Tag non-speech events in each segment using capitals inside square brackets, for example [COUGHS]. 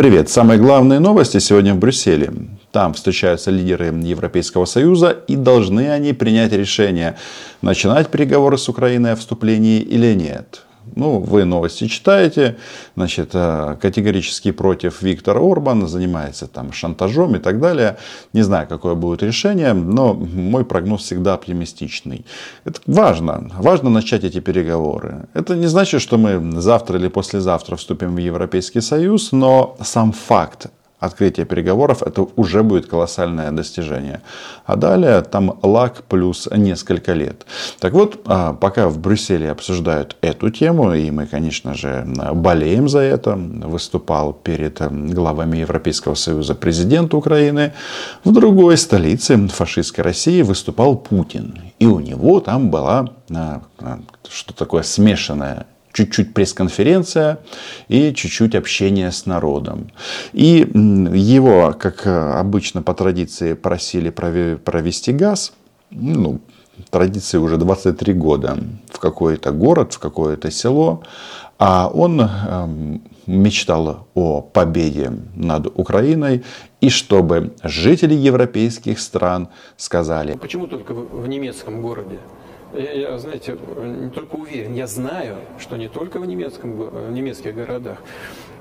Привет! Самые главные новости сегодня в Брюсселе. Там встречаются лидеры Европейского Союза и должны они принять решение, начинать переговоры с Украиной о вступлении или нет. Ну, вы новости читаете, значит, э, категорически против Виктора Орбана, занимается там шантажом и так далее. Не знаю, какое будет решение, но мой прогноз всегда оптимистичный. Это важно, важно начать эти переговоры. Это не значит, что мы завтра или послезавтра вступим в Европейский Союз, но сам факт открытие переговоров, это уже будет колоссальное достижение. А далее там лак плюс несколько лет. Так вот, а, пока в Брюсселе обсуждают эту тему, и мы, конечно же, болеем за это, выступал перед главами Европейского Союза президент Украины, в другой столице фашистской России выступал Путин. И у него там была а, а, что такое смешанная чуть-чуть пресс-конференция и чуть-чуть общение с народом. И его, как обычно по традиции, просили провести газ. Ну, традиции уже 23 года в какой-то город, в какое-то село. А он эм, мечтал о победе над Украиной и чтобы жители европейских стран сказали... Почему только в немецком городе? Я, знаете, не только уверен, я знаю, что не только в, немецком, в немецких городах,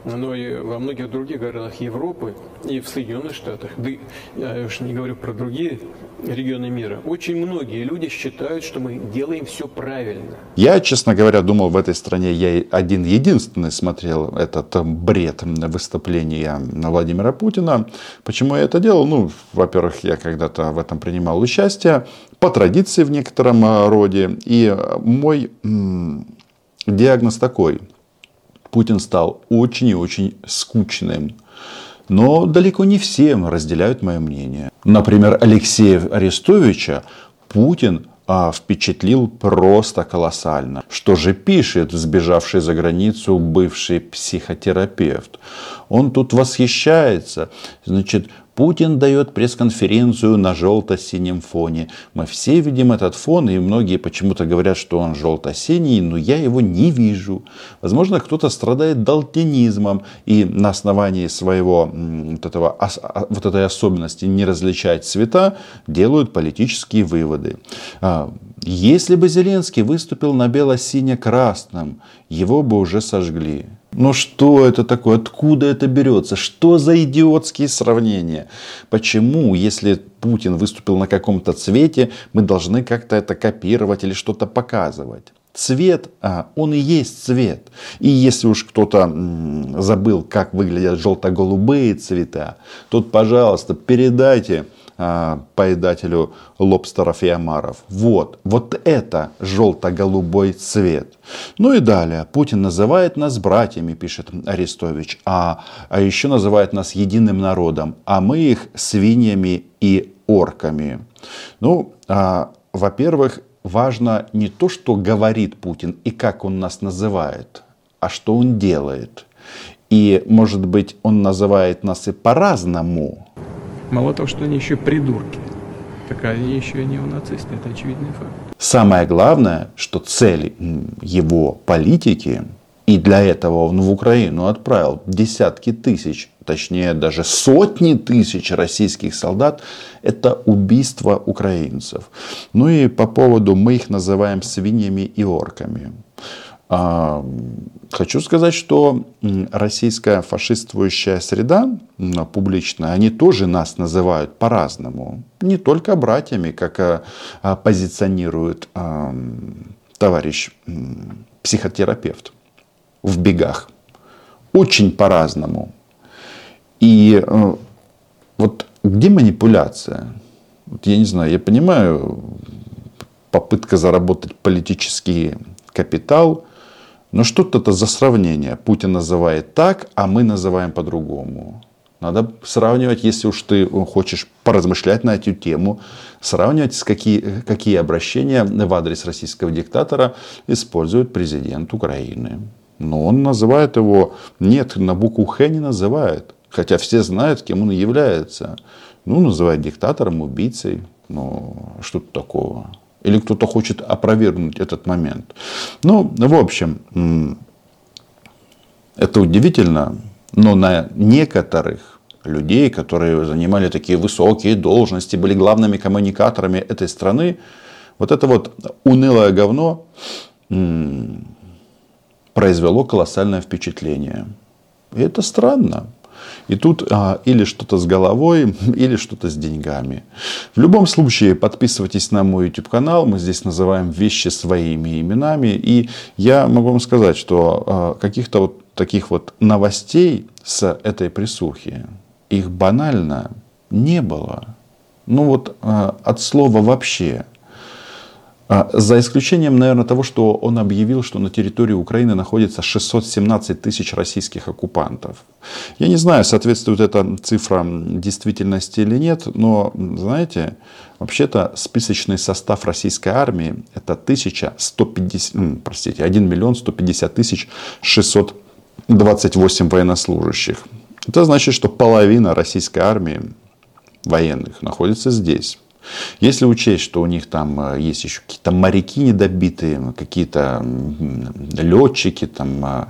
но и во многих других городах Европы и в Соединенных Штатах, да я уж не говорю про другие регионы мира, очень многие люди считают, что мы делаем все правильно. Я, честно говоря, думал, в этой стране я один единственный смотрел этот э, бред выступления Владимира Путина. Почему я это делал? Ну, во-первых, я когда-то в этом принимал участие, по традиции в некотором э, роде. И мой диагноз такой – Путин стал очень и очень скучным. Но далеко не все разделяют мое мнение. Например, Алексея Арестовича Путин а, впечатлил просто колоссально. Что же пишет сбежавший за границу бывший психотерапевт? Он тут восхищается. Значит, Путин дает пресс-конференцию на желто-синем фоне. Мы все видим этот фон, и многие почему-то говорят, что он желто-синий, но я его не вижу. Возможно, кто-то страдает далтинизмом, и на основании своего вот, этого, а, вот этой особенности не различать цвета делают политические выводы. А, если бы Зеленский выступил на бело-сине-красном, его бы уже сожгли. Но что это такое? Откуда это берется? Что за идиотские сравнения? Почему, если Путин выступил на каком-то цвете, мы должны как-то это копировать или что-то показывать? Цвет, а, он и есть цвет. И если уж кто-то забыл, как выглядят желто-голубые цвета, тут, пожалуйста, передайте поедателю лобстеров и омаров. Вот, вот это желто-голубой цвет. Ну и далее. Путин называет нас братьями, пишет Арестович, а, а еще называет нас единым народом, а мы их свиньями и орками. Ну, а, во-первых, важно не то, что говорит Путин и как он нас называет, а что он делает. И, может быть, он называет нас и по-разному, Мало того, что они еще придурки, так они еще и неонацисты. Это очевидный факт. Самое главное, что цель его политики, и для этого он в Украину отправил десятки тысяч, точнее даже сотни тысяч российских солдат, это убийство украинцев. Ну и по поводу, мы их называем свиньями и орками. А, хочу сказать, что российская фашистствующая среда публичная, они тоже нас называют по-разному. Не только братьями, как а, а, позиционирует товарищ психотерапевт в бегах. Очень по-разному. И э, вот где манипуляция? Вот я не знаю, я понимаю, попытка заработать политический капитал – но что-то это за сравнение. Путин называет так, а мы называем по-другому. Надо сравнивать, если уж ты хочешь поразмышлять на эту тему, сравнивать, с какие, какие обращения в адрес российского диктатора использует президент Украины. Но он называет его, нет, на букву Х не называет. Хотя все знают, кем он является. Ну, называет диктатором, убийцей. Ну, что тут такого? Или кто-то хочет опровергнуть этот момент. Ну, в общем, это удивительно. Но на некоторых людей, которые занимали такие высокие должности, были главными коммуникаторами этой страны, вот это вот унылое говно произвело колоссальное впечатление. И это странно. И тут а, или что-то с головой, [LAUGHS] или что-то с деньгами. В любом случае, подписывайтесь на мой YouTube канал. Мы здесь называем вещи своими именами. И я могу вам сказать, что а, каких-то вот таких вот новостей с этой присухи, их банально не было. Ну вот а, от слова вообще. А, за исключением, наверное, того, что он объявил, что на территории Украины находится 617 тысяч российских оккупантов. Я не знаю, соответствует эта цифра действительности или нет, но, знаете, вообще-то списочный состав российской армии это 1150, простите, 1 миллион 150 тысяч 628 военнослужащих. Это значит, что половина российской армии военных находится здесь. Если учесть, что у них там э, есть еще какие-то моряки недобитые, какие-то летчики, там э,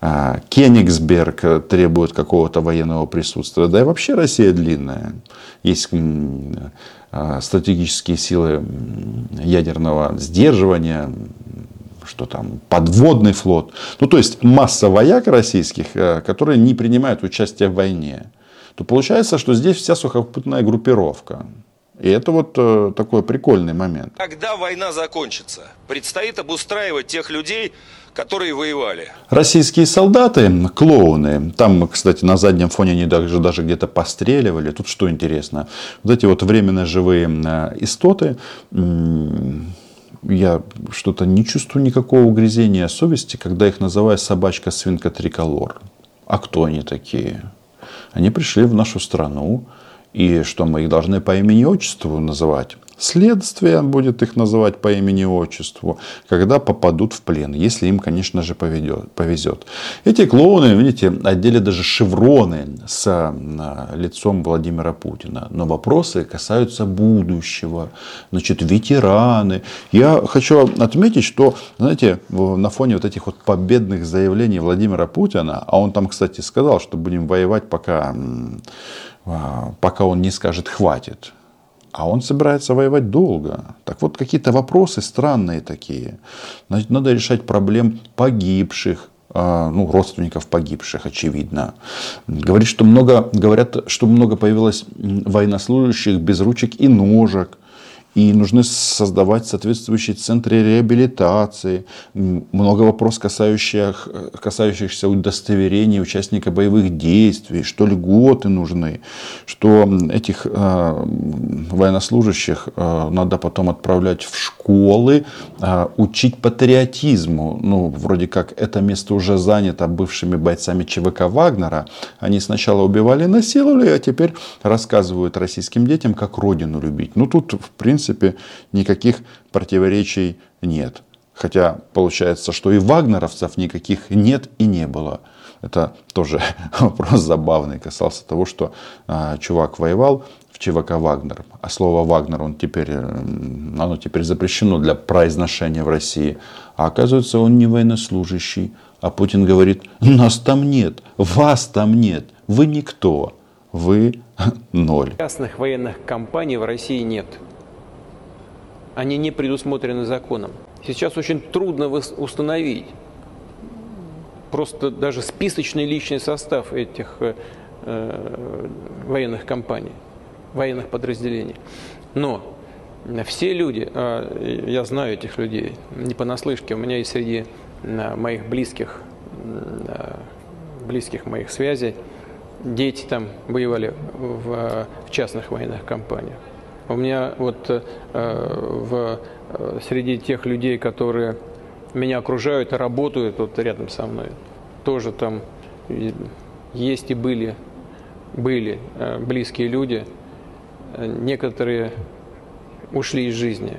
э, Кенигсберг требует какого-то военного присутствия, да и вообще Россия длинная. Есть стратегические силы ядерного сдерживания, что там, подводный флот. Ну, то есть масса вояк российских, которые не принимают участие в войне. То получается, что здесь вся сухопутная группировка. И это вот э, такой прикольный момент. Когда война закончится, предстоит обустраивать тех людей, которые воевали. Российские солдаты, клоуны, там, кстати, на заднем фоне они даже, даже где-то постреливали. Тут что интересно, вот эти вот временно живые э, истоты, я что-то не чувствую никакого угрызения совести, когда их называю собачка свинка триколор. А кто они такие? Они пришли в нашу страну, и что мы их должны по имени и отчеству называть. Следствие будет их называть по имени и отчеству, когда попадут в плен, если им, конечно же, поведет, повезет. Эти клоуны, видите, одели даже шевроны с а, лицом Владимира Путина. Но вопросы касаются будущего. Значит, ветераны. Я хочу отметить, что, знаете, на фоне вот этих вот победных заявлений Владимира Путина, а он там, кстати, сказал, что будем воевать, пока пока он не скажет «хватит». А он собирается воевать долго. Так вот, какие-то вопросы странные такие. Значит, надо решать проблем погибших, а, ну, родственников погибших, очевидно. Говорит, что много, говорят, что много появилось военнослужащих без ручек и ножек. И нужны создавать соответствующие центры реабилитации. Много вопросов, касающих, касающихся удостоверений участника боевых действий. Что льготы нужны. Что этих э, военнослужащих э, надо потом отправлять в школы, э, учить патриотизму. Ну, вроде как это место уже занято бывшими бойцами ЧВК Вагнера. Они сначала убивали насиловали, а теперь рассказывают российским детям, как родину любить. Ну, тут, в принципе, принципе, никаких противоречий нет. Хотя получается, что и вагнеровцев никаких нет и не было. Это тоже [LAUGHS] вопрос забавный. Касался того, что а, чувак воевал в ЧВК Вагнер. А слово Вагнер он теперь, оно теперь запрещено для произношения в России. А оказывается, он не военнослужащий. А Путин говорит, нас там нет, вас там нет, вы никто, вы [LAUGHS] ноль. Частных военных компаний в России нет они не предусмотрены законом. Сейчас очень трудно установить просто даже списочный личный состав этих э, э, военных компаний, военных подразделений. Но все люди, э, я знаю этих людей, не понаслышке, у меня есть среди э, моих близких, э, близких моих связей, дети там воевали в частных военных компаниях. У меня вот э, в, э, среди тех людей, которые меня окружают и работают вот рядом со мной, тоже там есть и были, были э, близкие люди. Некоторые ушли из жизни,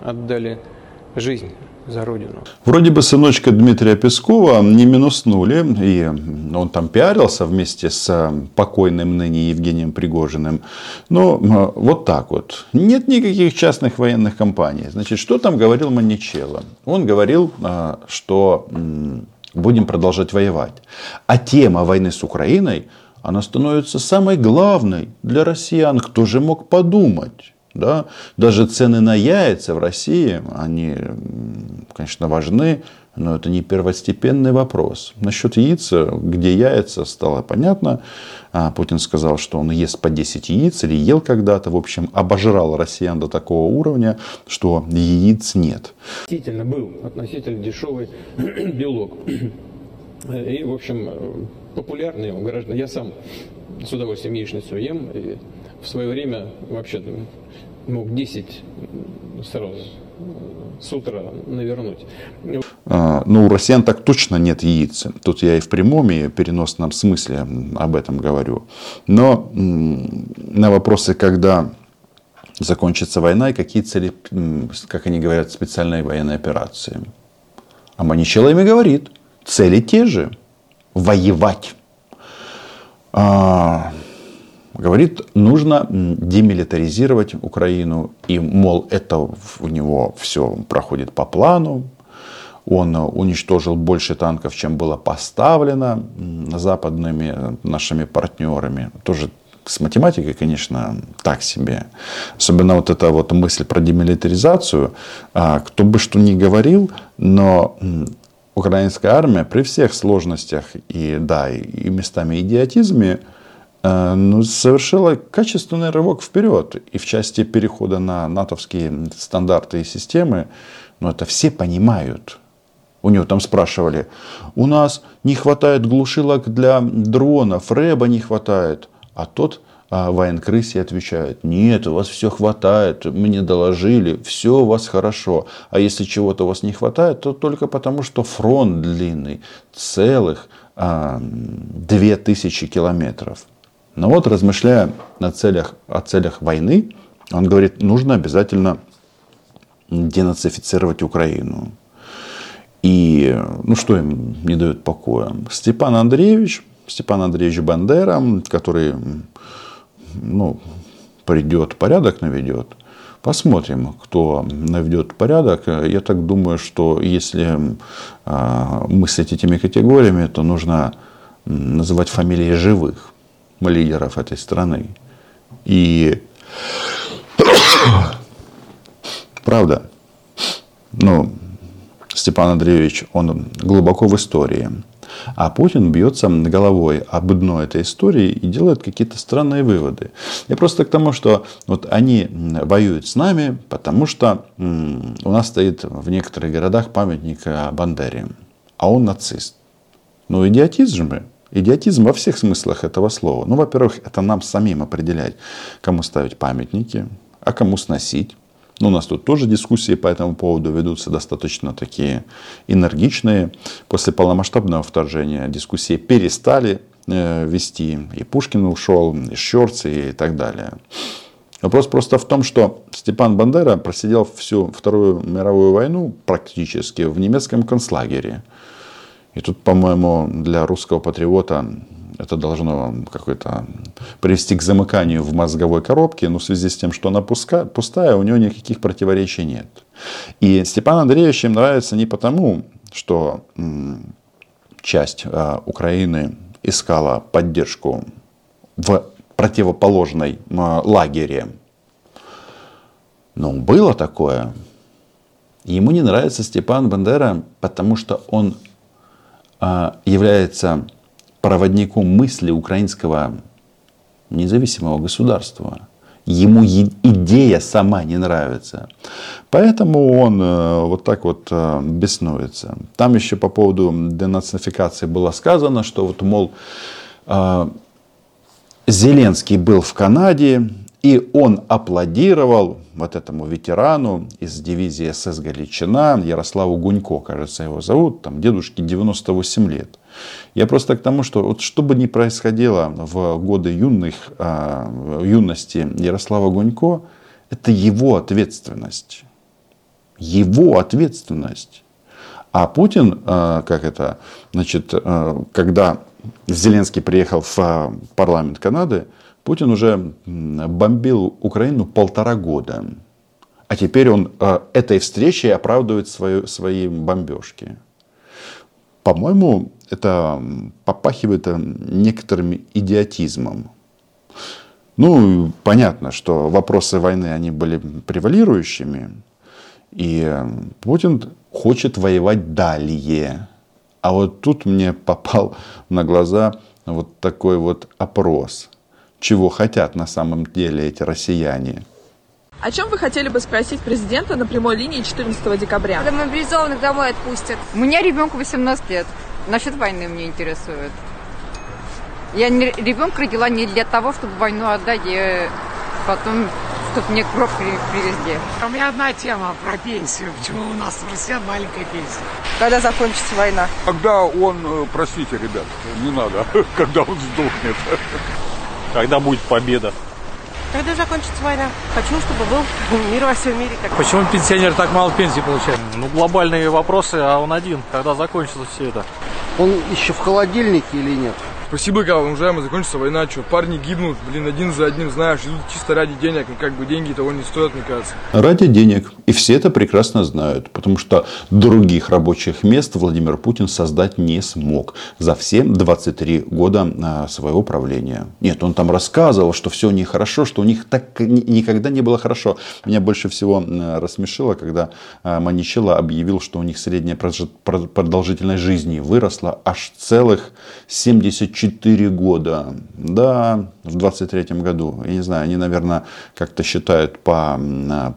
отдали жизнь за родину. Вроде бы сыночка Дмитрия Пескова не минуснули, и он там пиарился вместе с покойным ныне Евгением Пригожиным. Но вот так вот. Нет никаких частных военных компаний. Значит, что там говорил Маничелло? Он говорил, а, что будем продолжать воевать. А тема войны с Украиной, она становится самой главной для россиян. Кто же мог подумать? Да? Даже цены на яйца в России, они, конечно, важны, но это не первостепенный вопрос. Насчет яиц, где яйца, стало понятно. А Путин сказал, что он ест по 10 яиц или ел когда-то. В общем, обожрал россиян до такого уровня, что яиц нет. Относительно был относительно дешевый [CLEARS THROAT] белок. И, в общем, популярный у граждан. Я сам с удовольствием яичницу ем. В свое время вообще мог 10 сразу с утра навернуть. А, ну, у россиян так точно нет яиц. Тут я и в прямом, и в переносном смысле об этом говорю. Но на вопросы, когда закончится война и какие цели, как они говорят, специальной военной операции. А Маничело ими говорит, цели те же. Воевать. А, говорит, нужно демилитаризировать Украину. И, мол, это у него все проходит по плану. Он уничтожил больше танков, чем было поставлено западными нашими партнерами. Тоже с математикой, конечно, так себе. Особенно вот эта вот мысль про демилитаризацию. А, кто бы что ни говорил, но украинская армия при всех сложностях и, да, и местами идиотизме Э, ну, совершила качественный рывок вперед. И в части перехода на натовские стандарты и системы, ну, это все понимают. У него там спрашивали, у нас не хватает глушилок для дронов, рэба не хватает. А тот а военкрысе отвечает, нет, у вас все хватает, мне доложили, все у вас хорошо. А если чего-то у вас не хватает, то только потому, что фронт длинный, целых а, две тысячи километров. Но вот размышляя о целях, о целях войны, он говорит, нужно обязательно денацифицировать Украину. И ну что им не дает покоя? Степан Андреевич, Степан Андреевич Бандера, который ну, придет, порядок наведет. Посмотрим, кто наведет порядок. Я так думаю, что если а, мыслить этими категориями, то нужно называть фамилии живых лидеров этой страны. И [COUGHS] правда, ну, Степан Андреевич, он глубоко в истории. А Путин бьется головой об дно этой истории и делает какие-то странные выводы. Я просто к тому, что вот они воюют с нами, потому что у нас стоит в некоторых городах памятник Бандере, а он нацист. Ну, идиотизм же. Идиотизм во всех смыслах этого слова. Ну, во-первых, это нам самим определять, кому ставить памятники, а кому сносить. Ну, у нас тут тоже дискуссии по этому поводу ведутся достаточно такие энергичные. После полномасштабного вторжения дискуссии перестали э, вести. И Пушкин ушел, и Щерцы и так далее. Вопрос просто в том, что Степан Бандера просидел всю Вторую мировую войну практически в немецком концлагере. И тут, по-моему, для русского патриота это должно какой-то привести к замыканию в мозговой коробке, но в связи с тем, что она пуска, пустая, у него никаких противоречий нет. И Степан Андреевич им нравится не потому, что м, часть э, Украины искала поддержку в противоположной э, лагере. Но было такое. Ему не нравится Степан Бандера, потому что он является проводником мысли украинского независимого государства. Ему идея сама не нравится. Поэтому он э, вот так вот э, беснуется. Там еще по поводу денацификации было сказано, что вот, мол, э, Зеленский был в Канаде, и он аплодировал вот этому ветерану из дивизии СС Галичина, Ярославу Гунько, кажется, его зовут, там дедушке 98 лет. Я просто к тому, что вот что бы ни происходило в годы юных, э, юности Ярослава Гунько, это его ответственность. Его ответственность. А Путин, э, как это, значит, э, когда Зеленский приехал в парламент Канады, Путин уже бомбил Украину полтора года. А теперь он э, этой встречей оправдывает свою, свои бомбежки. По-моему, это попахивает некоторым идиотизмом. Ну, понятно, что вопросы войны, они были превалирующими. И Путин хочет воевать далее. А вот тут мне попал на глаза вот такой вот опрос. Чего хотят на самом деле эти россияне? О чем вы хотели бы спросить президента на прямой линии 14 декабря? Когда мобилизованных домой отпустят. У меня ребенку 18 лет. Насчет войны мне интересует. Я не, ребенка родила не для того, чтобы войну отдать, и потом, чтобы мне кровь привезли. У меня одна тема про пенсию. Почему у нас в России маленькая пенсия? Когда закончится война? Когда он, э, простите, ребят, не надо, [LAUGHS] когда он сдохнет. Когда будет победа. Когда закончится война? Хочу, чтобы был [LAUGHS] мир во всем мире. Как... Почему пенсионер так мало пенсии получает? Ну, глобальные вопросы, а он один. Когда закончится все это? Он еще в холодильнике или нет? Спасибо, как уважаемый, закончится война, что парни гибнут, блин, один за одним, знаешь, идут чисто ради денег, и как бы деньги того не стоят, мне кажется. Ради денег. И все это прекрасно знают, потому что других рабочих мест Владимир Путин создать не смог за все 23 года а, своего правления. Нет, он там рассказывал, что все нехорошо, что у них так никогда не было хорошо. Меня больше всего рассмешило, когда а, Маничелло объявил, что у них средняя продолжительность жизни выросла аж целых 74 4 года. Да, в 23 году. Я не знаю, они, наверное, как-то считают по,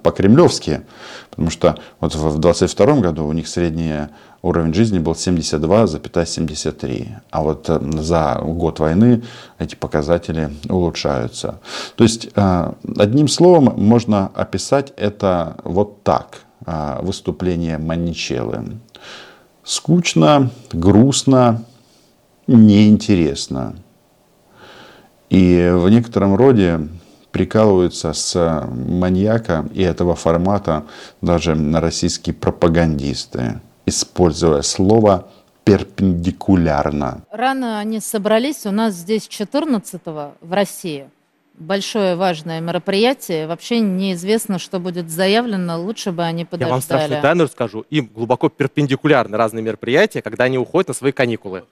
по-кремлевски. Потому что вот в 22 году у них средний уровень жизни был 72,73. А вот э, за год войны эти показатели улучшаются. То есть, э, одним словом, можно описать это вот так. Э, выступление Маничелы. Скучно, грустно, неинтересно. И в некотором роде прикалываются с маньяка и этого формата даже на российские пропагандисты, используя слово перпендикулярно. Рано они собрались, у нас здесь 14-го в России. Большое важное мероприятие. Вообще неизвестно, что будет заявлено. Лучше бы они подождали. Я вам страшную тайну расскажу. Им глубоко перпендикулярны разные мероприятия, когда они уходят на свои каникулы.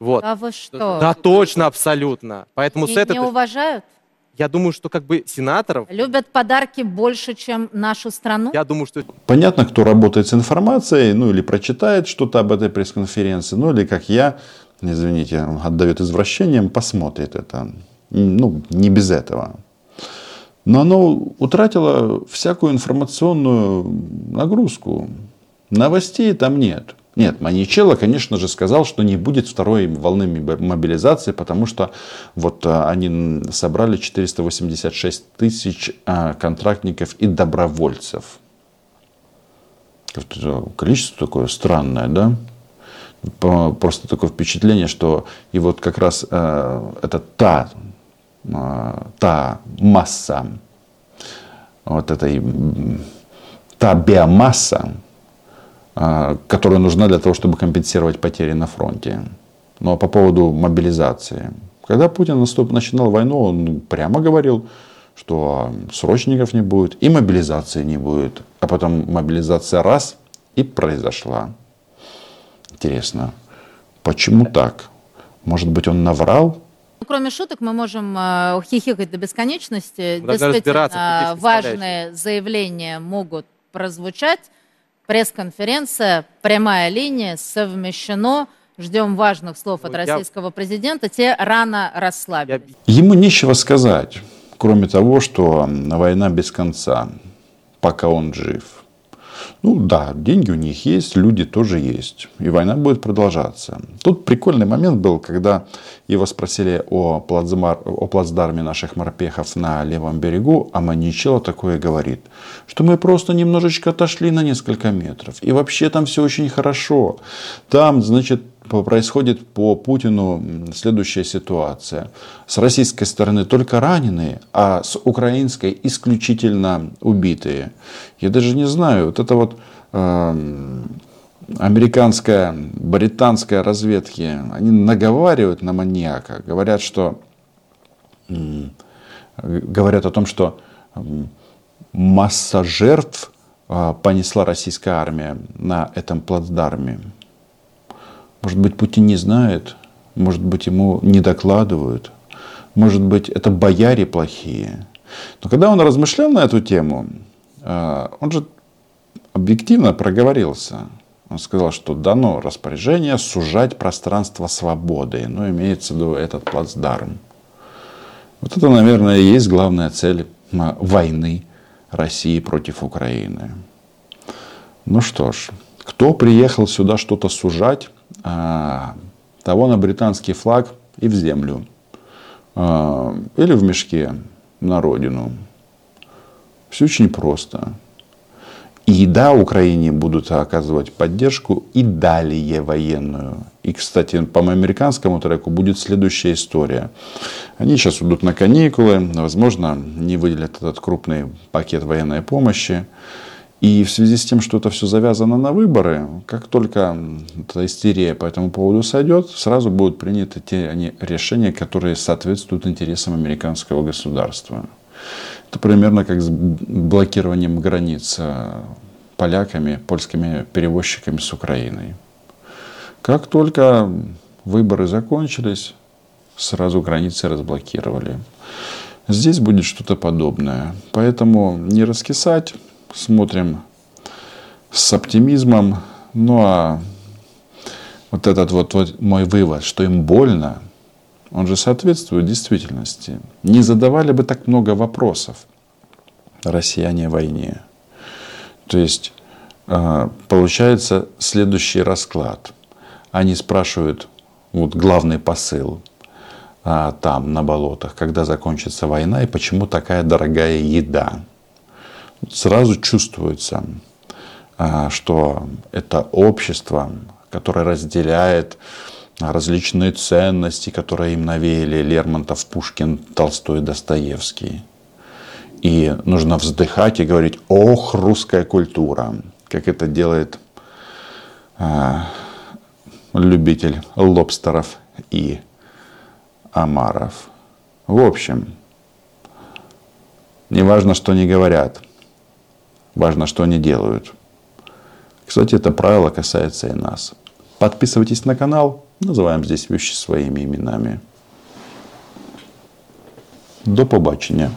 Вот. А вы что? Да, точно, абсолютно. Поэтому не, с этой... не уважают? Я думаю, что как бы сенаторов... Любят подарки больше, чем нашу страну? Я думаю, что... Понятно, кто работает с информацией, ну или прочитает что-то об этой пресс-конференции, ну или как я, извините, отдает извращением, посмотрит это. Ну, не без этого. Но оно утратило всякую информационную нагрузку. Новостей там нет. Нет, Маничелло, конечно же, сказал, что не будет второй волны мобилизации, потому что вот а, они собрали 486 тысяч а, контрактников и добровольцев. Количество такое странное, да? Просто такое впечатление, что и вот как раз э, это та, э, та масса, вот этой, та биомасса, которая нужна для того, чтобы компенсировать потери на фронте. Но по поводу мобилизации. Когда Путин наступ, начинал войну, он прямо говорил, что срочников не будет и мобилизации не будет. А потом мобилизация раз и произошла. Интересно, почему так? Может быть, он наврал? Ну, кроме шуток, мы можем хихикать до бесконечности. Действительно, важные заявления могут прозвучать. Пресс-конференция, прямая линия, совмещено. Ждем важных слов от российского президента. Те рано расслабились. Ему нечего сказать, кроме того, что война без конца, пока он жив. Ну да, деньги у них есть, люди тоже есть. И война будет продолжаться. Тут прикольный момент был, когда его спросили о, плацмар, о плацдарме наших морпехов на левом берегу, а Маничело такое говорит, что мы просто немножечко отошли на несколько метров. И вообще там все очень хорошо. Там, значит, происходит по Путину следующая ситуация. С российской стороны только раненые, а с украинской исключительно убитые. Я даже не знаю, вот это вот э, американская, британская разведки, они наговаривают на маньяка, говорят, что э, говорят о том, что э, масса жертв э, понесла российская армия на этом плацдарме. Может быть, Путин не знает, может быть, ему не докладывают, может быть, это бояре плохие. Но когда он размышлял на эту тему, э, он же объективно проговорился. Он сказал, что дано распоряжение сужать пространство свободы. Но ну, имеется в виду этот плацдарм. Вот это, наверное, и есть главная цель войны России против Украины. Ну что ж, кто приехал сюда что-то сужать, а, того на британский флаг и в землю. А, или в мешке на родину. Все очень просто. И да, Украине будут оказывать поддержку и далее военную. И, кстати, по американскому треку будет следующая история. Они сейчас идут на каникулы, возможно, не выделят этот крупный пакет военной помощи. И в связи с тем, что это все завязано на выборы, как только эта истерия по этому поводу сойдет, сразу будут приняты те решения, которые соответствуют интересам американского государства. Это примерно как с блокированием границ э, поляками, польскими перевозчиками с Украиной. Как только выборы закончились, сразу границы разблокировали. Здесь будет что-то подобное. Поэтому не раскисать, смотрим с оптимизмом. Ну а вот этот вот, вот мой вывод, что им больно, он же соответствует действительности. Не задавали бы так много вопросов россияне войне. То есть а, получается следующий расклад. Они спрашивают, вот главный посыл а, там на болотах, когда закончится война и почему такая дорогая еда сразу чувствуется, а, что это общество, которое разделяет различные ценности, которые им навеяли Лермонтов, Пушкин, Толстой, Достоевский. И нужно вздыхать и говорить, ох, русская культура, как это делает а, любитель лобстеров и омаров. В общем, не важно, что они говорят – Важно, что они делают. Кстати, это правило касается и нас. Подписывайтесь на канал. Называем здесь вещи своими именами. До побачення.